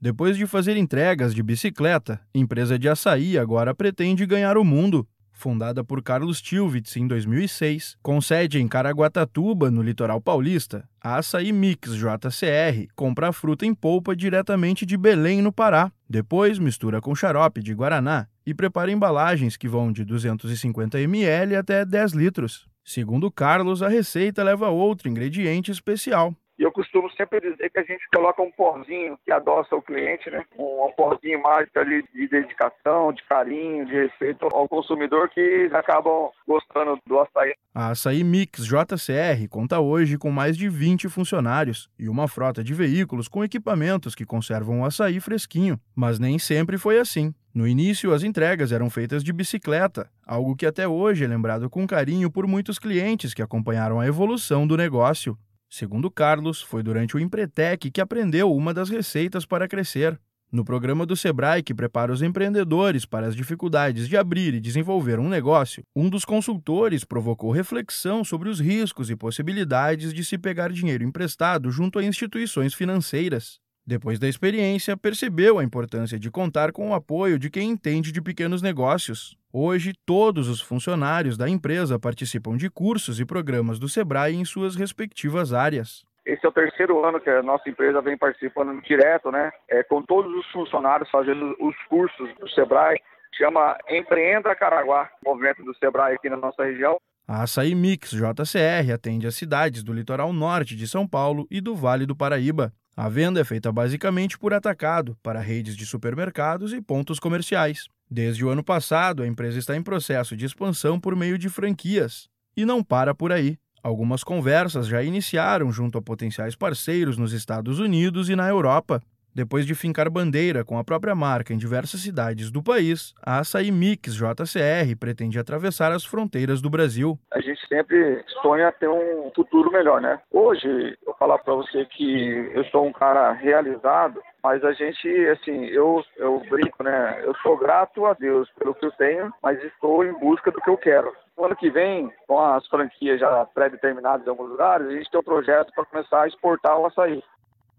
Depois de fazer entregas de bicicleta, empresa de açaí agora pretende ganhar o mundo. Fundada por Carlos Tilwitz em 2006, com sede em Caraguatatuba, no litoral paulista, a Açaí Mix JCR compra a fruta em polpa diretamente de Belém, no Pará. Depois mistura com xarope de guaraná e prepara embalagens que vão de 250 ml até 10 litros. Segundo Carlos, a receita leva outro ingrediente especial, e eu costumo sempre dizer que a gente coloca um porzinho que adoça o cliente, né? Um, um porzinho mágico ali de dedicação, de carinho, de respeito ao consumidor que acabam gostando do açaí. A Açaí Mix JCR conta hoje com mais de 20 funcionários e uma frota de veículos com equipamentos que conservam o açaí fresquinho. Mas nem sempre foi assim. No início, as entregas eram feitas de bicicleta, algo que até hoje é lembrado com carinho por muitos clientes que acompanharam a evolução do negócio. Segundo Carlos, foi durante o Empretec que aprendeu uma das receitas para crescer. No programa do Sebrae que prepara os empreendedores para as dificuldades de abrir e desenvolver um negócio, um dos consultores provocou reflexão sobre os riscos e possibilidades de se pegar dinheiro emprestado junto a instituições financeiras. Depois da experiência, percebeu a importância de contar com o apoio de quem entende de pequenos negócios. Hoje, todos os funcionários da empresa participam de cursos e programas do Sebrae em suas respectivas áreas. Esse é o terceiro ano que a nossa empresa vem participando direto, né? É, com todos os funcionários fazendo os cursos do Sebrae. Chama Empreenda Caraguá, movimento do Sebrae aqui na nossa região. A Açaí Mix JCR atende as cidades do litoral norte de São Paulo e do Vale do Paraíba. A venda é feita basicamente por atacado, para redes de supermercados e pontos comerciais. Desde o ano passado, a empresa está em processo de expansão por meio de franquias. E não para por aí. Algumas conversas já iniciaram junto a potenciais parceiros nos Estados Unidos e na Europa. Depois de fincar bandeira com a própria marca em diversas cidades do país, a Açaí Mix JCR pretende atravessar as fronteiras do Brasil. A gente sempre sonha ter um futuro melhor, né? Hoje, falar para você que eu sou um cara realizado, mas a gente, assim, eu, eu brinco, né? Eu sou grato a Deus pelo que eu tenho, mas estou em busca do que eu quero. No ano que vem, com as franquias já pré-determinadas em alguns lugares, a gente tem um projeto para começar a exportar o açaí.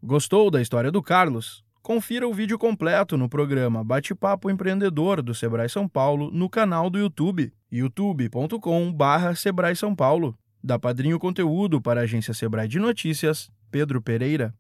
Gostou da história do Carlos? Confira o vídeo completo no programa Bate-Papo Empreendedor do Sebrae São Paulo no canal do YouTube, youtube.com/barra Sebrae São Paulo. Da Padrinho Conteúdo para a agência Sebrae de Notícias, Pedro Pereira.